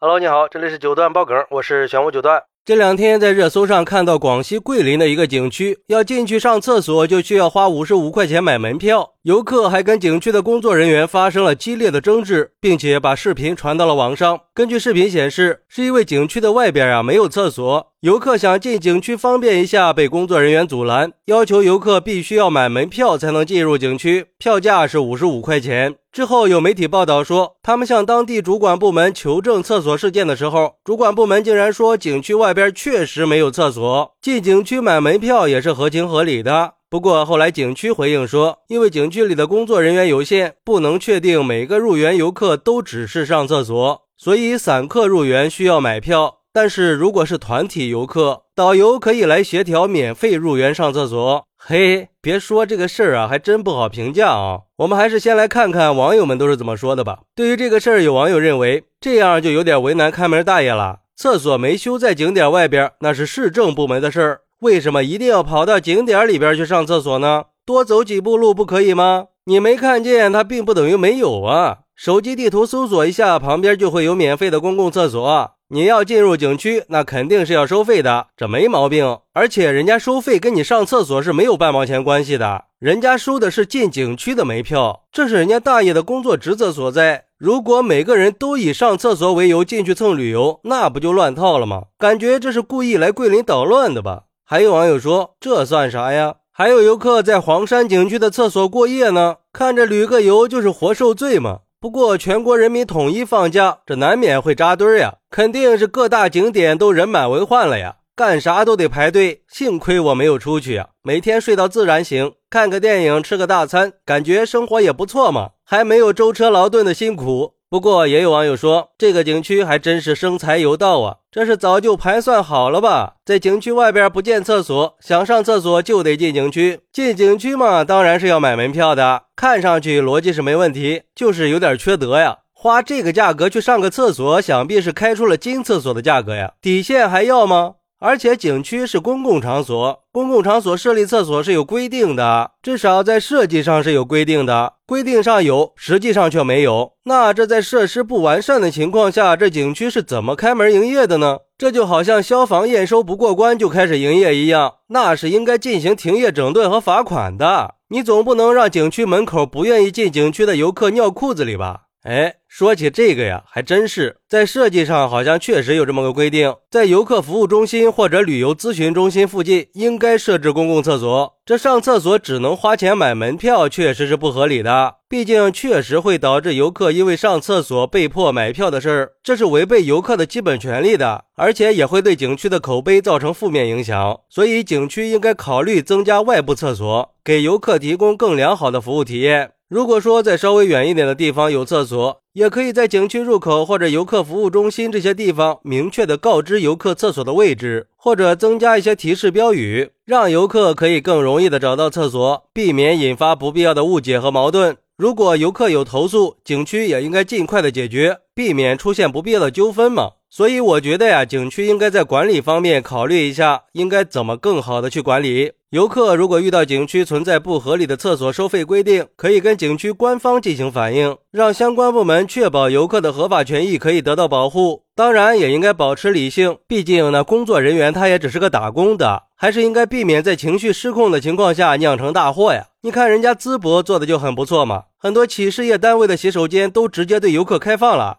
Hello，你好，这里是九段爆梗，我是玄武九段。这两天在热搜上看到广西桂林的一个景区，要进去上厕所就需要花五十五块钱买门票，游客还跟景区的工作人员发生了激烈的争执，并且把视频传到了网上。根据视频显示，是因为景区的外边啊没有厕所，游客想进景区方便一下，被工作人员阻拦，要求游客必须要买门票才能进入景区，票价是五十五块钱。之后有媒体报道说，他们向当地主管部门求证厕所事件的时候，主管部门竟然说景区外边确实没有厕所，进景区买门票也是合情合理的。不过后来景区回应说，因为景区里的工作人员有限，不能确定每个入园游客都只是上厕所，所以散客入园需要买票。但是如果是团体游客，导游可以来协调免费入园上厕所。嘿，别说这个事儿啊，还真不好评价啊。我们还是先来看看网友们都是怎么说的吧。对于这个事儿，有网友认为这样就有点为难看门大爷了。厕所没修在景点外边，那是市政部门的事儿，为什么一定要跑到景点里边去上厕所呢？多走几步路不可以吗？你没看见，它并不等于没有啊。手机地图搜索一下，旁边就会有免费的公共厕所。你要进入景区，那肯定是要收费的，这没毛病。而且人家收费跟你上厕所是没有半毛钱关系的，人家收的是进景区的门票，这是人家大爷的工作职责所在。如果每个人都以上厕所为由进去蹭旅游，那不就乱套了吗？感觉这是故意来桂林捣乱的吧？还有网友说，这算啥呀？还有游客在黄山景区的厕所过夜呢，看着旅个游就是活受罪吗？不过全国人民统一放假，这难免会扎堆呀，肯定是各大景点都人满为患了呀，干啥都得排队。幸亏我没有出去呀，每天睡到自然醒，看个电影，吃个大餐，感觉生活也不错嘛，还没有舟车劳顿的辛苦。不过也有网友说，这个景区还真是生财有道啊，这是早就盘算好了吧？在景区外边不建厕所，想上厕所就得进景区，进景区嘛，当然是要买门票的。看上去逻辑是没问题，就是有点缺德呀！花这个价格去上个厕所，想必是开出了金厕所的价格呀，底线还要吗？而且景区是公共场所，公共场所设立厕所是有规定的，至少在设计上是有规定的。规定上有，实际上却没有。那这在设施不完善的情况下，这景区是怎么开门营业的呢？这就好像消防验收不过关就开始营业一样，那是应该进行停业整顿和罚款的。你总不能让景区门口不愿意进景区的游客尿裤子里吧？哎，说起这个呀，还真是在设计上好像确实有这么个规定，在游客服务中心或者旅游咨询中心附近应该设置公共厕所。这上厕所只能花钱买门票，确实是不合理的。毕竟确实会导致游客因为上厕所被迫买票的事儿，这是违背游客的基本权利的，而且也会对景区的口碑造成负面影响。所以景区应该考虑增加外部厕所，给游客提供更良好的服务体验。如果说在稍微远一点的地方有厕所，也可以在景区入口或者游客服务中心这些地方明确的告知游客厕所的位置，或者增加一些提示标语，让游客可以更容易的找到厕所，避免引发不必要的误解和矛盾。如果游客有投诉，景区也应该尽快的解决，避免出现不必要的纠纷嘛。所以我觉得呀，景区应该在管理方面考虑一下，应该怎么更好的去管理游客。如果遇到景区存在不合理的厕所收费规定，可以跟景区官方进行反映，让相关部门确保游客的合法权益可以得到保护。当然，也应该保持理性，毕竟呢，工作人员他也只是个打工的，还是应该避免在情绪失控的情况下酿成大祸呀。你看人家淄博做的就很不错嘛，很多企事业单位的洗手间都直接对游客开放了。